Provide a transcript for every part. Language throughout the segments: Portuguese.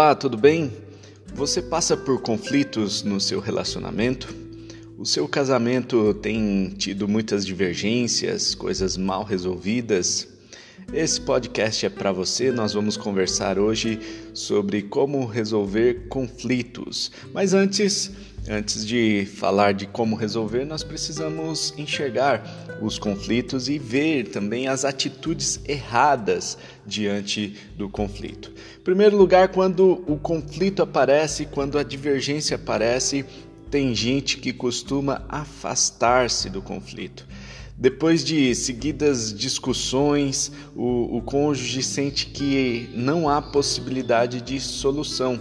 Olá, tudo bem? Você passa por conflitos no seu relacionamento? O seu casamento tem tido muitas divergências, coisas mal resolvidas? Esse podcast é para você. Nós vamos conversar hoje sobre como resolver conflitos. Mas antes, antes de falar de como resolver, nós precisamos enxergar os conflitos e ver também as atitudes erradas diante do conflito. Em primeiro lugar, quando o conflito aparece, quando a divergência aparece, tem gente que costuma afastar-se do conflito. Depois de seguidas discussões, o, o cônjuge sente que não há possibilidade de solução.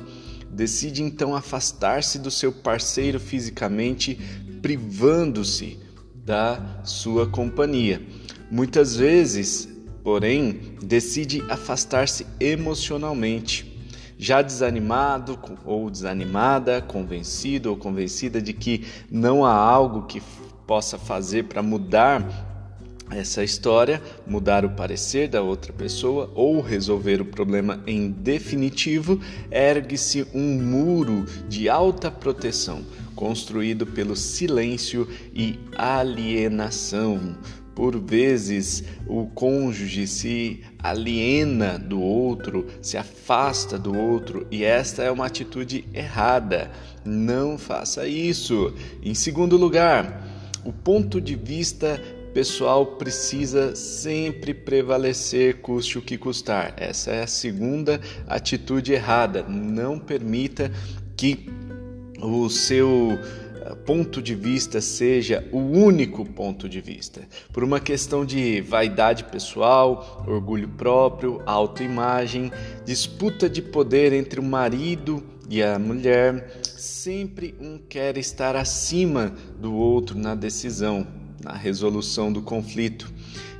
Decide então afastar-se do seu parceiro fisicamente, privando-se da sua companhia. Muitas vezes, porém, decide afastar-se emocionalmente. Já desanimado ou desanimada, convencido ou convencida de que não há algo que possa fazer para mudar essa história, mudar o parecer da outra pessoa ou resolver o problema em definitivo, ergue-se um muro de alta proteção construído pelo silêncio e alienação. Por vezes, o cônjuge se aliena do outro, se afasta do outro, e esta é uma atitude errada. Não faça isso. Em segundo lugar, o ponto de vista pessoal precisa sempre prevalecer, custe o que custar. Essa é a segunda atitude errada. Não permita que o seu eh, ponto de vista seja o único ponto de vista. Por uma questão de vaidade pessoal, orgulho próprio, autoimagem, disputa de poder entre o marido e a mulher, sempre um quer estar acima do outro na decisão, na resolução do conflito.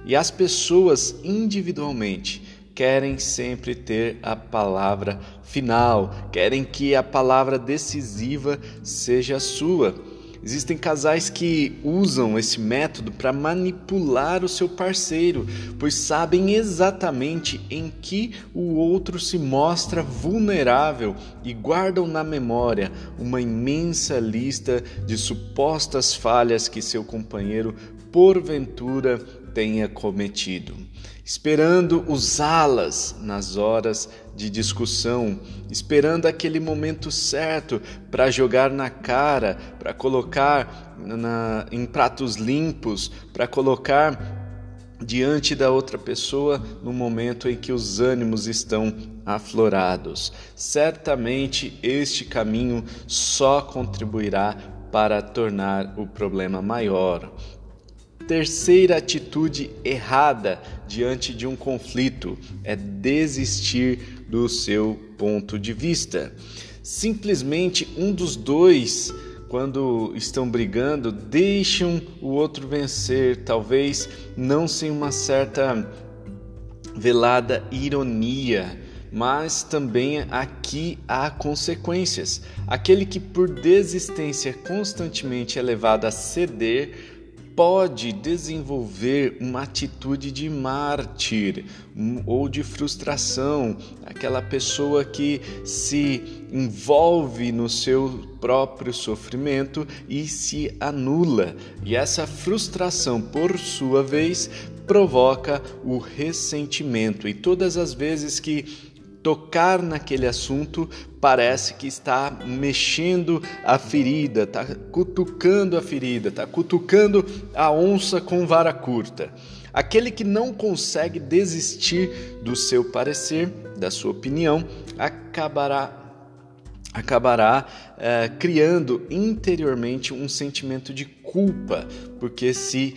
E as pessoas individualmente querem sempre ter a palavra final, querem que a palavra decisiva seja sua. Existem casais que usam esse método para manipular o seu parceiro, pois sabem exatamente em que o outro se mostra vulnerável e guardam na memória uma imensa lista de supostas falhas que seu companheiro porventura tenha cometido, esperando usá-las nas horas de discussão, esperando aquele momento certo para jogar na cara, para colocar na, em pratos limpos, para colocar diante da outra pessoa no momento em que os ânimos estão aflorados. Certamente este caminho só contribuirá para tornar o problema maior. Terceira atitude errada diante de um conflito é desistir do seu ponto de vista. Simplesmente um dos dois, quando estão brigando, deixam o outro vencer, talvez não sem uma certa velada ironia, mas também aqui há consequências. Aquele que por desistência constantemente é levado a ceder pode desenvolver uma atitude de mártir ou de frustração, aquela pessoa que se envolve no seu próprio sofrimento e se anula. E essa frustração, por sua vez, provoca o ressentimento. E todas as vezes que tocar naquele assunto parece que está mexendo a ferida, está cutucando a ferida, está cutucando a onça com vara curta. Aquele que não consegue desistir do seu parecer, da sua opinião, acabará acabará é, criando interiormente um sentimento de culpa, porque se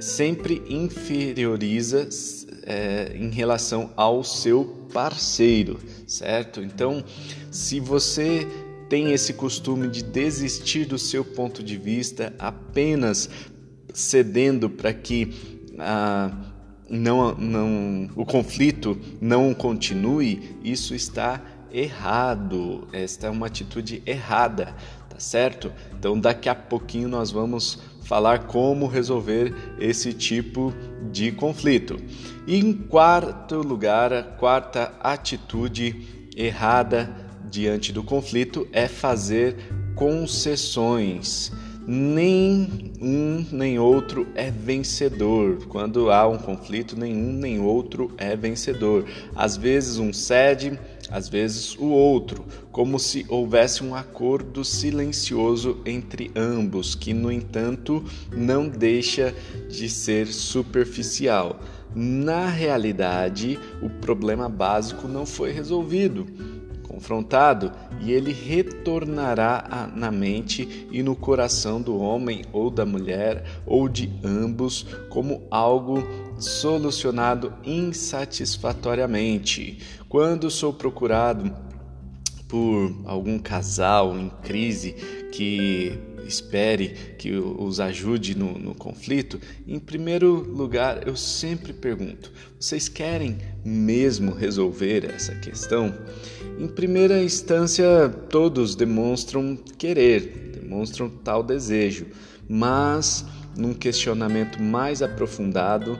sempre inferioriza é, em relação ao seu parceiro, certo? Então, se você tem esse costume de desistir do seu ponto de vista apenas cedendo para que ah, não, não, o conflito não continue, isso está errado. Esta é uma atitude errada, tá certo? Então, daqui a pouquinho nós vamos falar como resolver esse tipo de conflito. E em quarto lugar, a quarta atitude errada diante do conflito é fazer concessões. Nem um nem outro é vencedor. Quando há um conflito, nenhum nem outro é vencedor. Às vezes um cede, às vezes o outro, como se houvesse um acordo silencioso entre ambos, que, no entanto, não deixa de ser superficial. Na realidade, o problema básico não foi resolvido confrontado e ele retornará na mente e no coração do homem ou da mulher ou de ambos como algo solucionado insatisfatoriamente. Quando sou procurado por algum casal em crise que espere que os ajude no, no, conflito, em primeiro lugar eu sempre pergunto: vocês querem mesmo resolver essa questão? Em primeira instância, todos demonstram querer, demonstram tal desejo, mas num questionamento mais aprofundado,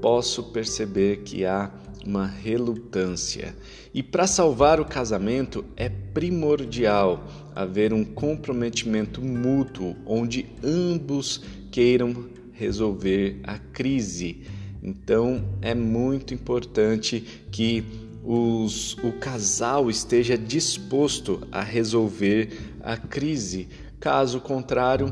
posso perceber que há uma relutância. E para salvar o casamento é primordial haver um comprometimento mútuo onde ambos queiram resolver a crise. Então é muito importante que os, o casal esteja disposto a resolver a crise. Caso contrário,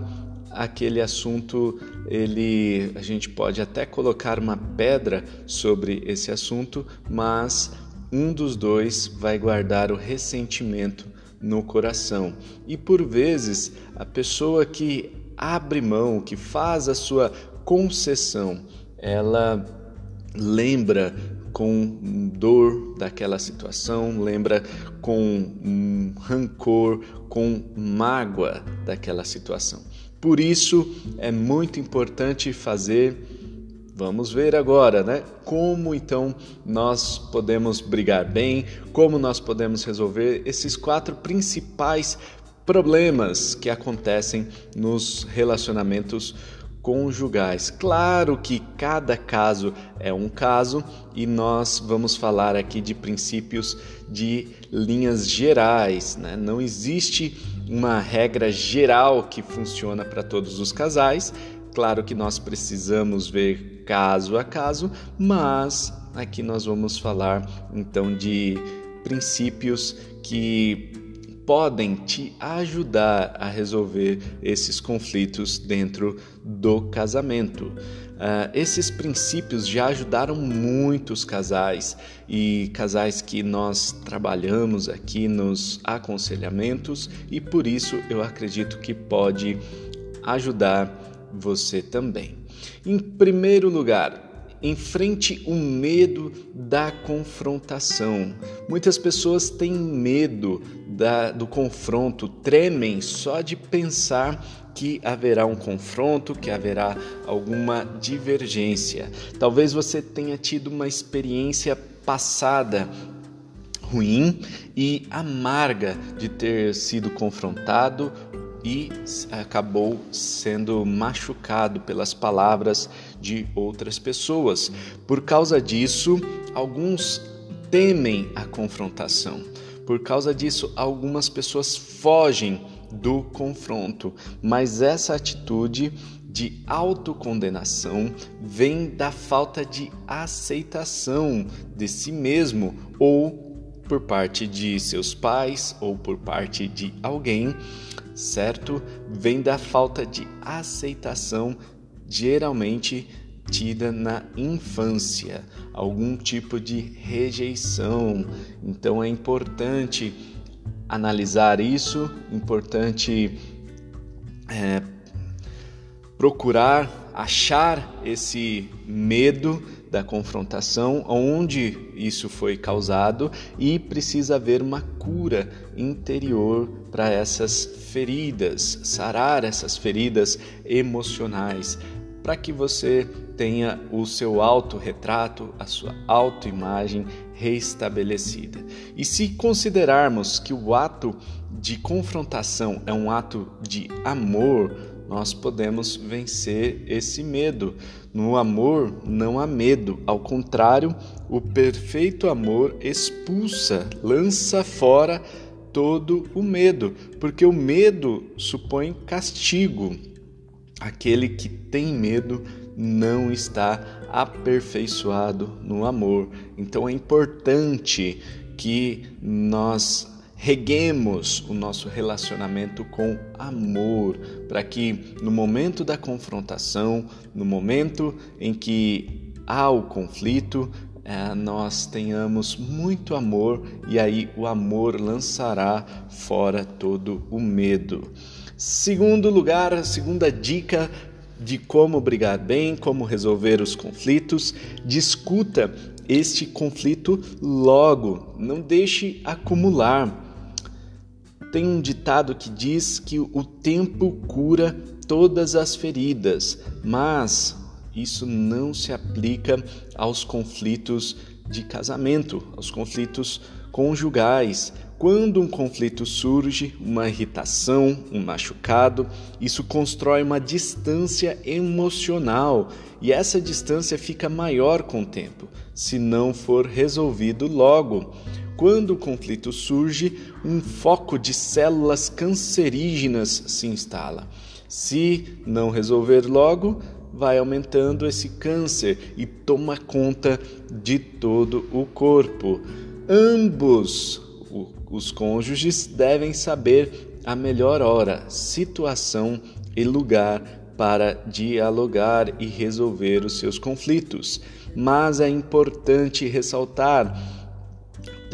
aquele assunto ele a gente pode até colocar uma pedra sobre esse assunto, mas um dos dois vai guardar o ressentimento no coração. E por vezes, a pessoa que abre mão, que faz a sua concessão, ela lembra com dor daquela situação, lembra com rancor, com mágoa daquela situação. Por isso é muito importante fazer. Vamos ver agora, né? Como então nós podemos brigar bem, como nós podemos resolver esses quatro principais problemas que acontecem nos relacionamentos conjugais. Claro que cada caso é um caso e nós vamos falar aqui de princípios de linhas gerais, né? Não existe uma regra geral que funciona para todos os casais. Claro que nós precisamos ver caso a caso, mas aqui nós vamos falar então de princípios que podem te ajudar a resolver esses conflitos dentro do casamento. Uh, esses princípios já ajudaram muitos casais e casais que nós trabalhamos aqui nos aconselhamentos e por isso eu acredito que pode ajudar você também. Em primeiro lugar, Enfrente o medo da confrontação. Muitas pessoas têm medo da, do confronto, tremem só de pensar que haverá um confronto, que haverá alguma divergência. Talvez você tenha tido uma experiência passada ruim e amarga de ter sido confrontado e acabou sendo machucado pelas palavras de outras pessoas. Por causa disso, alguns temem a confrontação. Por causa disso, algumas pessoas fogem do confronto, mas essa atitude de autocondenação vem da falta de aceitação de si mesmo ou por parte de seus pais ou por parte de alguém, certo? Vem da falta de aceitação, geralmente tida na infância, algum tipo de rejeição. Então é importante analisar isso, importante é, procurar achar esse medo da confrontação, onde isso foi causado e precisa haver uma cura interior para essas feridas, sarar essas feridas emocionais, para que você tenha o seu autorretrato, a sua autoimagem reestabelecida. E se considerarmos que o ato de confrontação é um ato de amor, nós podemos vencer esse medo. No amor não há medo, ao contrário, o perfeito amor expulsa, lança fora todo o medo, porque o medo supõe castigo. Aquele que tem medo não está aperfeiçoado no amor. Então é importante que nós reguemos o nosso relacionamento com amor, para que no momento da confrontação, no momento em que há o conflito, é, nós tenhamos muito amor e aí o amor lançará fora todo o medo. Segundo lugar, a segunda dica de como brigar bem, como resolver os conflitos, discuta este conflito logo, não deixe acumular. Tem um ditado que diz que o tempo cura todas as feridas, mas isso não se aplica aos conflitos de casamento, aos conflitos conjugais. Quando um conflito surge, uma irritação, um machucado, isso constrói uma distância emocional e essa distância fica maior com o tempo, se não for resolvido logo. Quando o conflito surge, um foco de células cancerígenas se instala. Se não resolver logo, vai aumentando esse câncer e toma conta de todo o corpo. Ambos os cônjuges devem saber a melhor hora, situação e lugar para dialogar e resolver os seus conflitos. Mas é importante ressaltar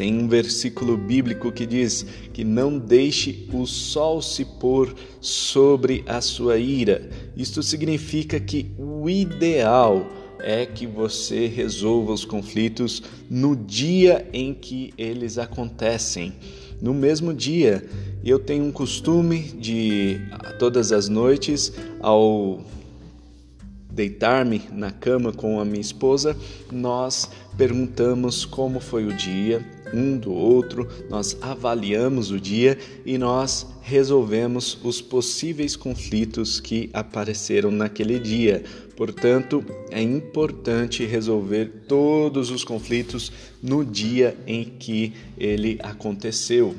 tem um versículo bíblico que diz que não deixe o sol se pôr sobre a sua ira. Isto significa que o ideal é que você resolva os conflitos no dia em que eles acontecem. No mesmo dia, eu tenho um costume de todas as noites, ao deitar-me na cama com a minha esposa, nós perguntamos como foi o dia, um do outro, nós avaliamos o dia e nós resolvemos os possíveis conflitos que apareceram naquele dia. Portanto, é importante resolver todos os conflitos no dia em que ele aconteceu.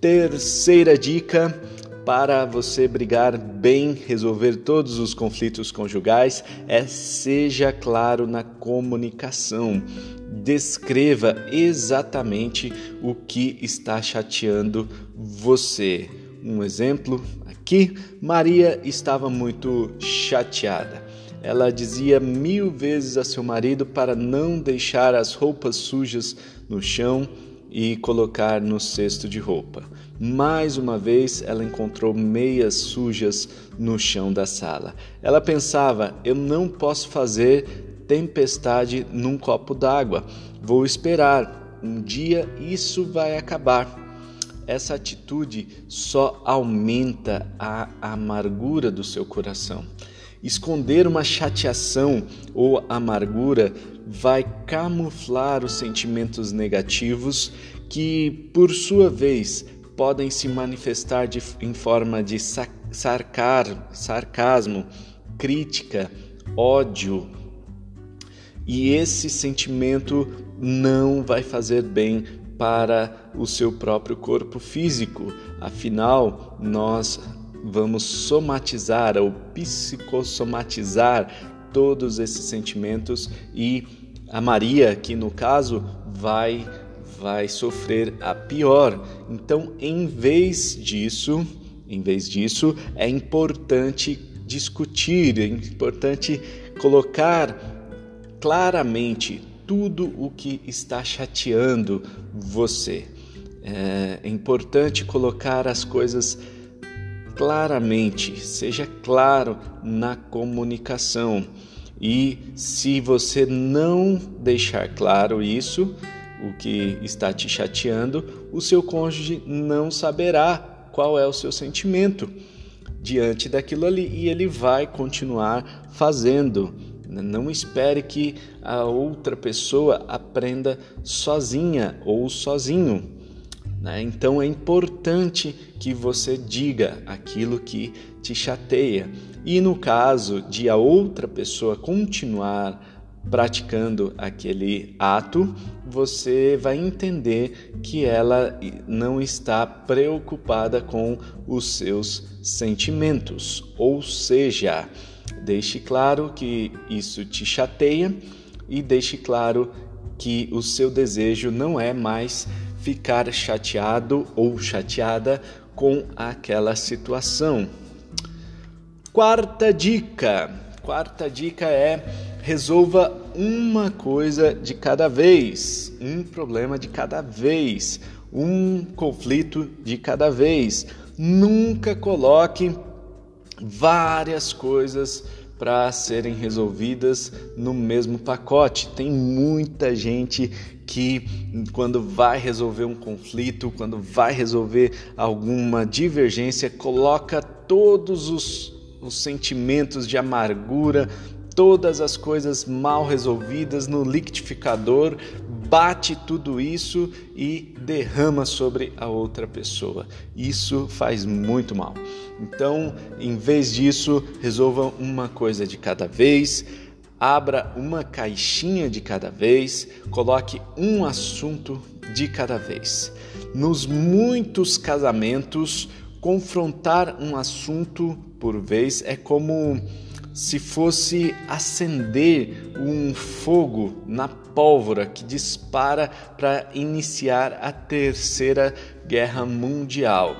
Terceira dica para você brigar bem, resolver todos os conflitos conjugais é seja claro na comunicação descreva exatamente o que está chateando você. Um exemplo aqui: Maria estava muito chateada. Ela dizia mil vezes a seu marido para não deixar as roupas sujas no chão e colocar no cesto de roupa. Mais uma vez ela encontrou meias sujas no chão da sala. Ela pensava: eu não posso fazer tempestade num copo d'água. Vou esperar, um dia isso vai acabar. Essa atitude só aumenta a amargura do seu coração. Esconder uma chateação ou amargura vai camuflar os sentimentos negativos que, por sua vez, podem se manifestar de, em forma de sarcar, sarcasmo, crítica, ódio, e esse sentimento não vai fazer bem para o seu próprio corpo físico. Afinal, nós vamos somatizar ou psicossomatizar todos esses sentimentos e a Maria, que no caso vai vai sofrer a pior. Então, em vez disso, em vez disso, é importante discutir, é importante colocar claramente tudo o que está chateando você. É, é importante colocar as coisas claramente, seja claro na comunicação. E se você não deixar claro isso, o que está te chateando, o seu cônjuge não saberá qual é o seu sentimento diante daquilo ali e ele vai continuar fazendo não espere que a outra pessoa aprenda sozinha ou sozinho. Né? Então é importante que você diga aquilo que te chateia. E no caso de a outra pessoa continuar praticando aquele ato, você vai entender que ela não está preocupada com os seus sentimentos. Ou seja, deixe claro que isso te chateia e deixe claro que o seu desejo não é mais ficar chateado ou chateada com aquela situação. Quarta dica. Quarta dica é resolva uma coisa de cada vez, um problema de cada vez, um conflito de cada vez. Nunca coloque várias coisas para serem resolvidas no mesmo pacote. Tem muita gente que, quando vai resolver um conflito, quando vai resolver alguma divergência, coloca todos os, os sentimentos de amargura, todas as coisas mal resolvidas no liquidificador, bate tudo isso e derrama sobre a outra pessoa. Isso faz muito mal. Então, em vez disso, resolva uma coisa de cada vez. Abra uma caixinha de cada vez, coloque um assunto de cada vez. Nos muitos casamentos, confrontar um assunto por vez é como se fosse acender um fogo na pólvora que dispara para iniciar a Terceira Guerra Mundial.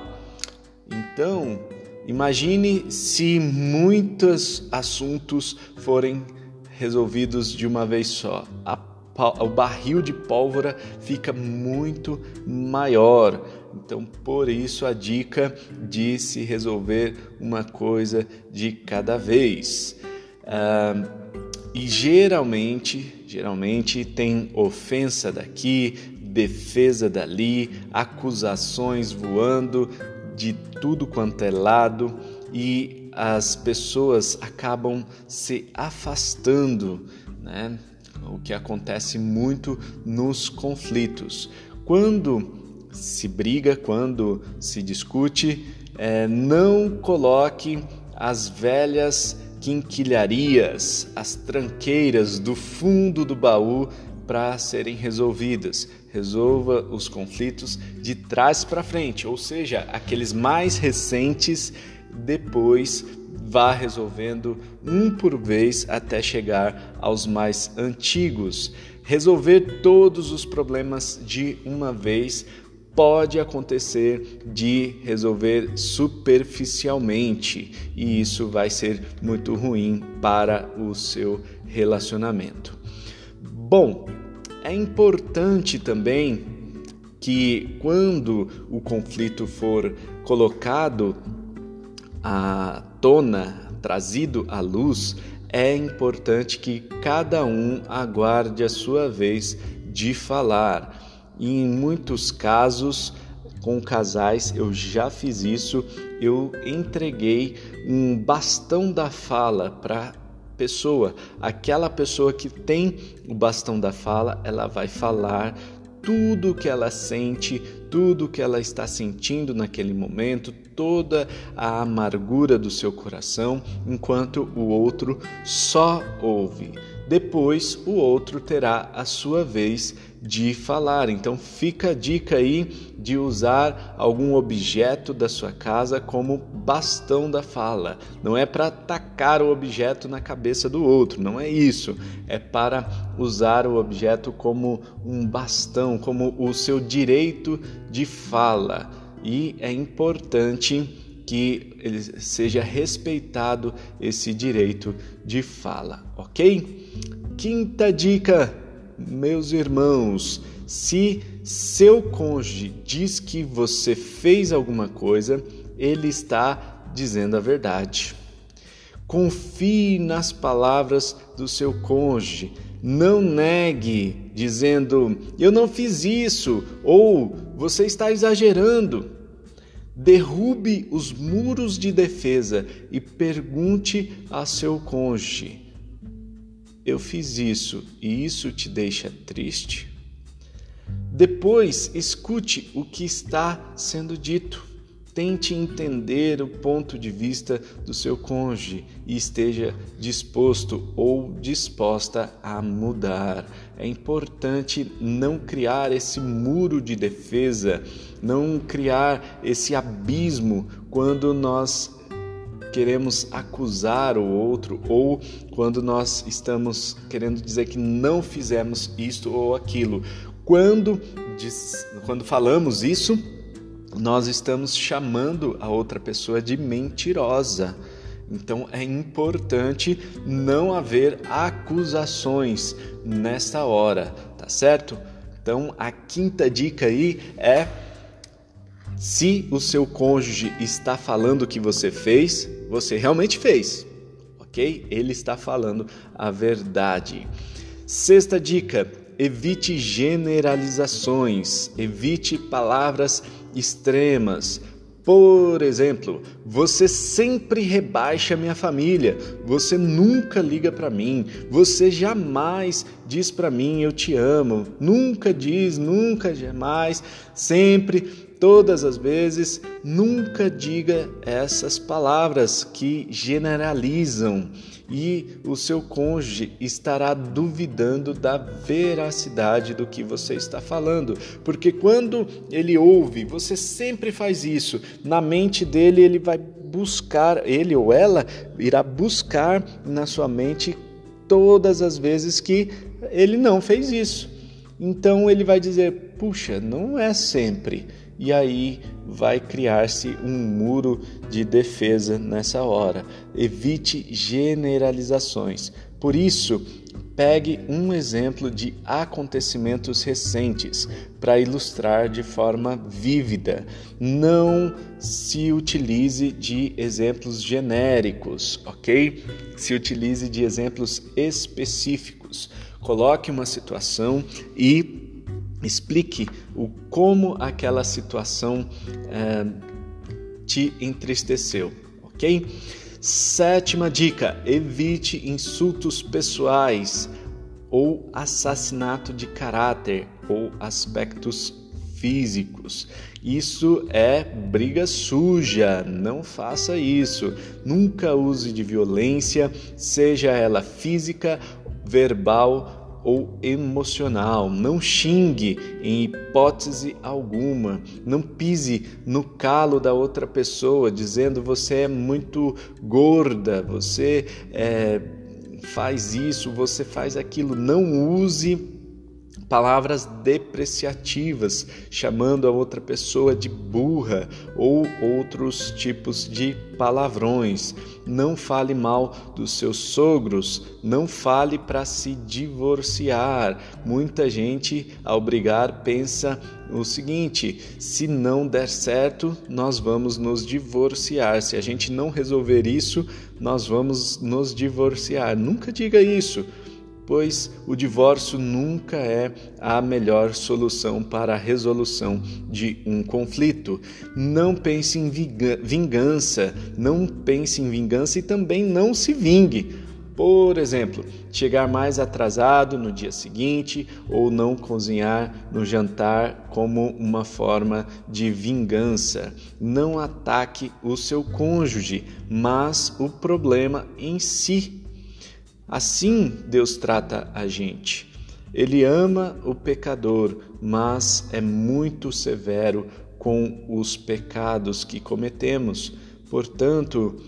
Então, imagine se muitos assuntos forem resolvidos de uma vez só. A, o barril de pólvora fica muito maior então, por isso a dica de se resolver uma coisa de cada vez. Ah, e geralmente, geralmente tem ofensa daqui, defesa dali, acusações voando de tudo quanto é lado e as pessoas acabam se afastando, né? O que acontece muito nos conflitos. Quando se briga, quando se discute, é, não coloque as velhas quinquilharias, as tranqueiras do fundo do baú para serem resolvidas. Resolva os conflitos de trás para frente, ou seja, aqueles mais recentes, depois vá resolvendo um por vez até chegar aos mais antigos. Resolver todos os problemas de uma vez pode acontecer de resolver superficialmente e isso vai ser muito ruim para o seu relacionamento. Bom, é importante também que quando o conflito for colocado à tona, trazido à luz, é importante que cada um aguarde a sua vez de falar e em muitos casos, com casais, eu já fiz isso, eu entreguei um bastão da fala para pessoa. Aquela pessoa que tem o bastão da fala, ela vai falar tudo o que ela sente, tudo o que ela está sentindo naquele momento, toda a amargura do seu coração, enquanto o outro só ouve. Depois o outro terá a sua vez de falar. Então fica a dica aí de usar algum objeto da sua casa como bastão da fala. Não é para atacar o objeto na cabeça do outro, não é isso. É para usar o objeto como um bastão, como o seu direito de fala. E é importante que ele seja respeitado esse direito de fala, ok? Quinta dica meus irmãos, se seu cônjuge diz que você fez alguma coisa, ele está dizendo a verdade. Confie nas palavras do seu cônjuge. Não negue, dizendo eu não fiz isso ou você está exagerando. Derrube os muros de defesa e pergunte a seu cônjuge: eu fiz isso e isso te deixa triste? Depois, escute o que está sendo dito. Tente entender o ponto de vista do seu cônjuge e esteja disposto ou disposta a mudar. É importante não criar esse muro de defesa, não criar esse abismo quando nós queremos acusar o outro ou quando nós estamos querendo dizer que não fizemos isto ou aquilo. Quando, quando falamos isso, nós estamos chamando a outra pessoa de mentirosa. Então é importante não haver acusações nesta hora, tá certo? Então a quinta dica aí é se o seu cônjuge está falando que você fez, você realmente fez, ok? Ele está falando a verdade. Sexta dica: evite generalizações, evite palavras extremas. Por exemplo, você sempre rebaixa minha família, você nunca liga para mim, você jamais diz para mim eu te amo, nunca diz, nunca jamais, sempre todas as vezes, nunca diga essas palavras que generalizam. E o seu cônjuge estará duvidando da veracidade do que você está falando, porque quando ele ouve, você sempre faz isso, na mente dele ele vai buscar, ele ou ela irá buscar na sua mente todas as vezes que ele não fez isso. Então ele vai dizer: puxa, não é sempre e aí vai criar-se um muro de defesa nessa hora. Evite generalizações. Por isso, pegue um exemplo de acontecimentos recentes para ilustrar de forma vívida. Não se utilize de exemplos genéricos, ok? Se utilize de exemplos específicos. Coloque uma situação e explique o como aquela situação é, te entristeceu, ok? Sétima dica: evite insultos pessoais ou assassinato de caráter ou aspectos físicos. Isso é briga suja, não faça isso. Nunca use de violência, seja ela física, verbal ou emocional. Não xingue em hipótese alguma. Não pise no calo da outra pessoa dizendo você é muito gorda, você é, faz isso, você faz aquilo. Não use palavras depreciativas, chamando a outra pessoa de burra ou outros tipos de palavrões. Não fale mal dos seus sogros, não fale para se divorciar. Muita gente, ao brigar, pensa o seguinte: se não der certo, nós vamos nos divorciar. Se a gente não resolver isso, nós vamos nos divorciar. Nunca diga isso pois o divórcio nunca é a melhor solução para a resolução de um conflito. Não pense em vingança, não pense em vingança e também não se vingue. Por exemplo, chegar mais atrasado no dia seguinte ou não cozinhar no jantar como uma forma de vingança. Não ataque o seu cônjuge, mas o problema em si Assim Deus trata a gente. Ele ama o pecador, mas é muito severo com os pecados que cometemos. Portanto,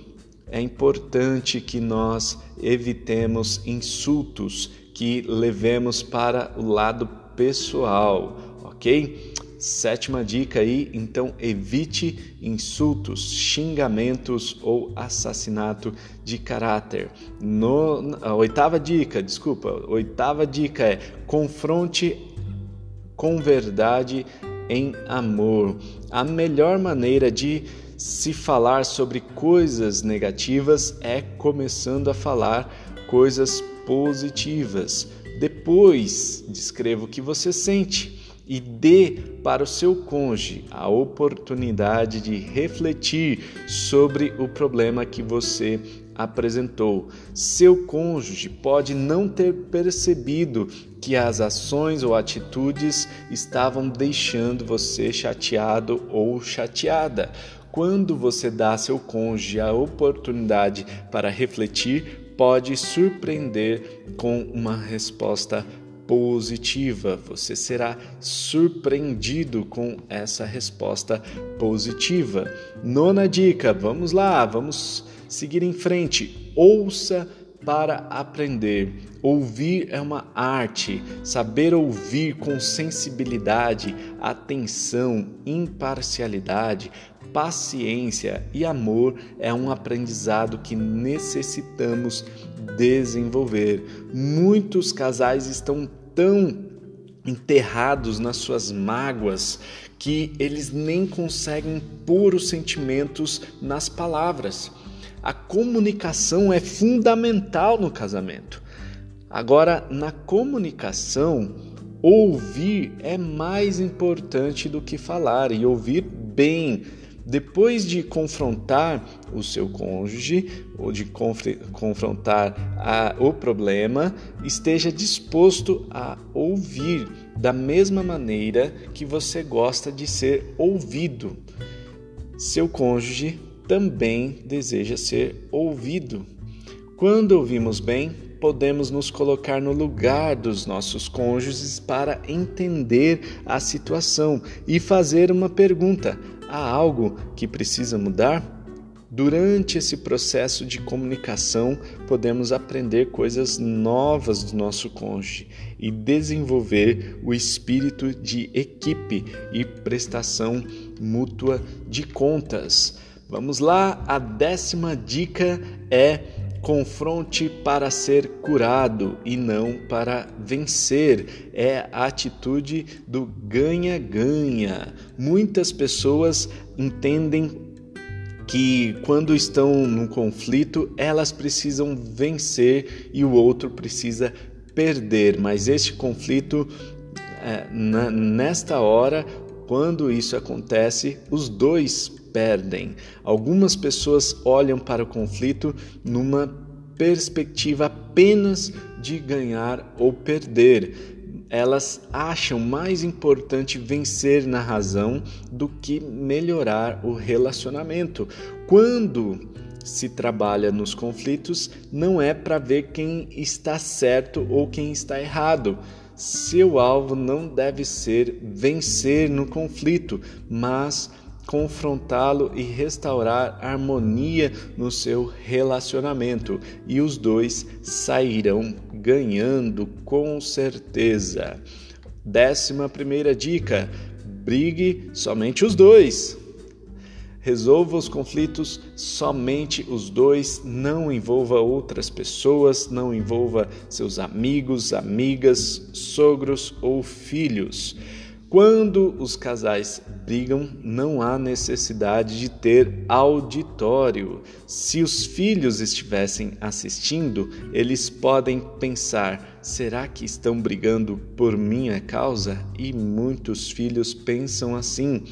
é importante que nós evitemos insultos, que levemos para o lado pessoal, ok? Sétima dica aí, então evite insultos, xingamentos ou assassinato de caráter. No, a oitava dica, desculpa, oitava dica é confronte com verdade em amor. A melhor maneira de se falar sobre coisas negativas é começando a falar coisas positivas. Depois, descreva o que você sente e dê para o seu cônjuge a oportunidade de refletir sobre o problema que você apresentou. Seu cônjuge pode não ter percebido que as ações ou atitudes estavam deixando você chateado ou chateada. quando você dá a seu cônjuge a oportunidade para refletir, pode surpreender com uma resposta positiva. Você será surpreendido com essa resposta positiva. Nona dica, vamos lá, vamos seguir em frente. Ouça para aprender. Ouvir é uma arte. Saber ouvir com sensibilidade, atenção, imparcialidade, paciência e amor é um aprendizado que necessitamos desenvolver. Muitos casais estão tão enterrados nas suas mágoas que eles nem conseguem pôr os sentimentos nas palavras. A comunicação é fundamental no casamento. Agora, na comunicação, ouvir é mais importante do que falar e ouvir bem. Depois de confrontar o seu cônjuge ou de confrontar a, o problema, esteja disposto a ouvir da mesma maneira que você gosta de ser ouvido. Seu cônjuge também deseja ser ouvido. Quando ouvimos bem, podemos nos colocar no lugar dos nossos cônjuges para entender a situação e fazer uma pergunta: há algo que precisa mudar? Durante esse processo de comunicação, podemos aprender coisas novas do nosso cônjuge e desenvolver o espírito de equipe e prestação mútua de contas. Vamos lá, a décima dica é confronte para ser curado e não para vencer. É a atitude do ganha-ganha. Muitas pessoas entendem que quando estão num conflito, elas precisam vencer e o outro precisa perder, mas este conflito, na, nesta hora, quando isso acontece, os dois perdem. Algumas pessoas olham para o conflito numa perspectiva apenas de ganhar ou perder. Elas acham mais importante vencer na razão do que melhorar o relacionamento. Quando se trabalha nos conflitos, não é para ver quem está certo ou quem está errado. Seu alvo não deve ser vencer no conflito, mas confrontá-lo e restaurar harmonia no seu relacionamento, e os dois sairão ganhando com certeza. Décima primeira dica: brigue somente os dois. Resolva os conflitos somente os dois, não envolva outras pessoas, não envolva seus amigos, amigas, sogros ou filhos. Quando os casais brigam, não há necessidade de ter auditório. Se os filhos estivessem assistindo, eles podem pensar: será que estão brigando por minha causa? E muitos filhos pensam assim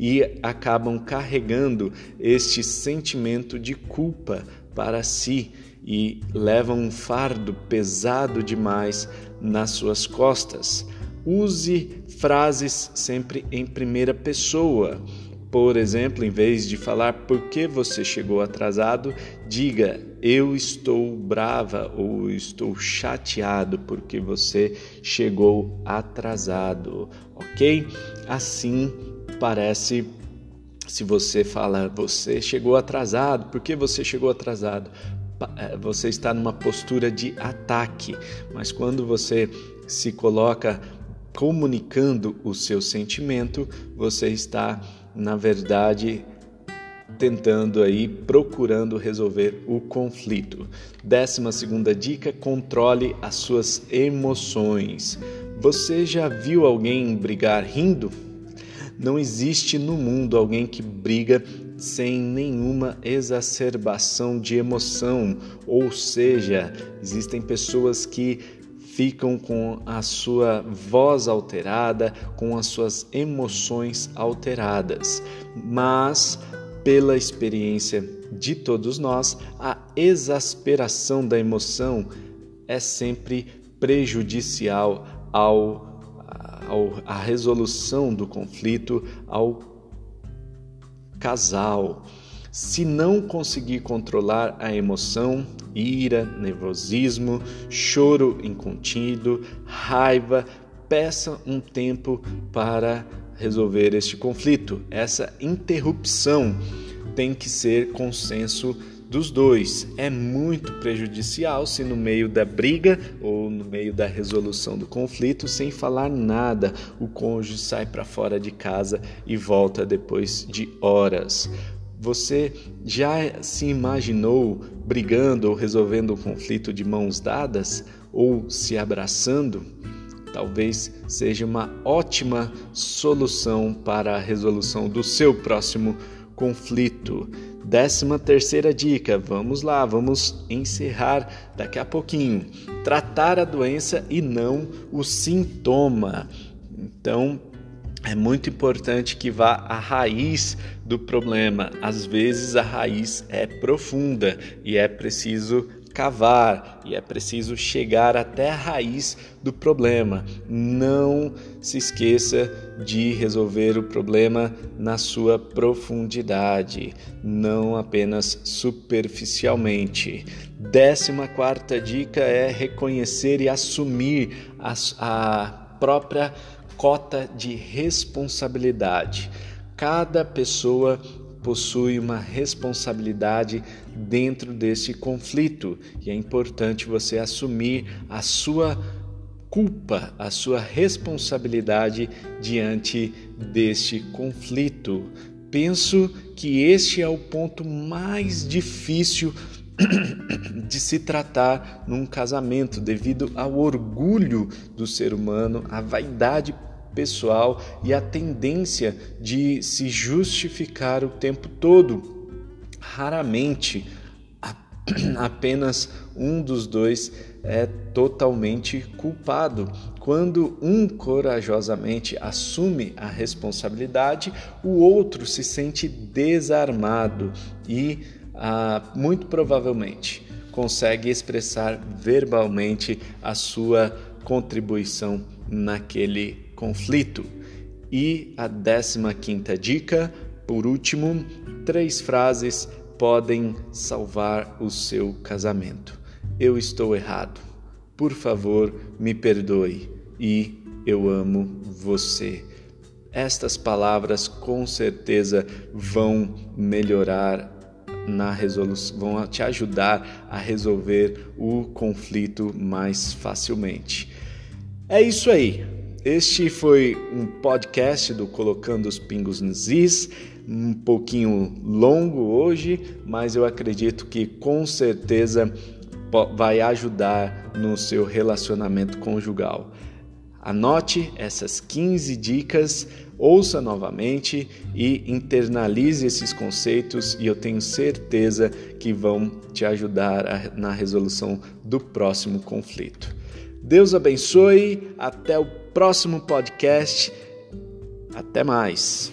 e acabam carregando este sentimento de culpa para si e levam um fardo pesado demais nas suas costas. Use frases sempre em primeira pessoa. Por exemplo, em vez de falar por que você chegou atrasado, diga eu estou brava ou estou chateado porque você chegou atrasado, ok? Assim parece se você fala você chegou atrasado, por que você chegou atrasado? Eh, você está numa postura de ataque, mas quando você se coloca comunicando o seu sentimento, você está, na verdade, tentando aí, procurando resolver o conflito. Décima segunda dica: controle as suas emoções. Você já viu alguém brigar rindo? Não existe no mundo alguém que briga sem nenhuma exacerbação de emoção, ou seja, existem pessoas que ficam com a sua voz alterada, com as suas emoções alteradas. Mas, pela experiência de todos nós, a exasperação da emoção é sempre prejudicial ao, ao, à resolução do conflito, ao casal. Se não conseguir controlar a emoção, ira, nervosismo, choro incontido, raiva, peça um tempo para resolver este conflito. Essa interrupção tem que ser consenso dos dois. É muito prejudicial se no meio da briga ou no meio da resolução do conflito, sem falar nada, o cônjuge sai para fora de casa e volta depois de horas. Você já se imaginou brigando ou resolvendo o um conflito de mãos dadas ou se abraçando? Talvez seja uma ótima solução para a resolução do seu próximo conflito. Décima terceira dica, vamos lá, vamos encerrar daqui a pouquinho. Tratar a doença e não o sintoma. Então, é muito importante que vá à raiz do problema. Às vezes a raiz é profunda e é preciso cavar e é preciso chegar até a raiz do problema. Não se esqueça de resolver o problema na sua profundidade, não apenas superficialmente. Décima quarta dica é reconhecer e assumir a, a própria cota de responsabilidade. Cada pessoa possui uma responsabilidade dentro desse conflito e é importante você assumir a sua culpa, a sua responsabilidade diante deste conflito. Penso que este é o ponto mais difícil de se tratar num casamento devido ao orgulho do ser humano, à vaidade pessoal e a tendência de se justificar o tempo todo. Raramente apenas um dos dois é totalmente culpado. Quando um corajosamente assume a responsabilidade, o outro se sente desarmado e, ah, muito provavelmente, consegue expressar verbalmente a sua contribuição naquele conflito. E a décima quinta dica, por último, três frases podem salvar o seu casamento. Eu estou errado. Por favor, me perdoe. E eu amo você. Estas palavras com certeza vão melhorar na resolução, vão te ajudar a resolver o conflito mais facilmente. É isso aí. Este foi um podcast do Colocando os Pingos nos Is, um pouquinho longo hoje, mas eu acredito que com certeza vai ajudar no seu relacionamento conjugal. Anote essas 15 dicas, ouça novamente e internalize esses conceitos e eu tenho certeza que vão te ajudar na resolução do próximo conflito. Deus abençoe, até o próximo podcast. Até mais.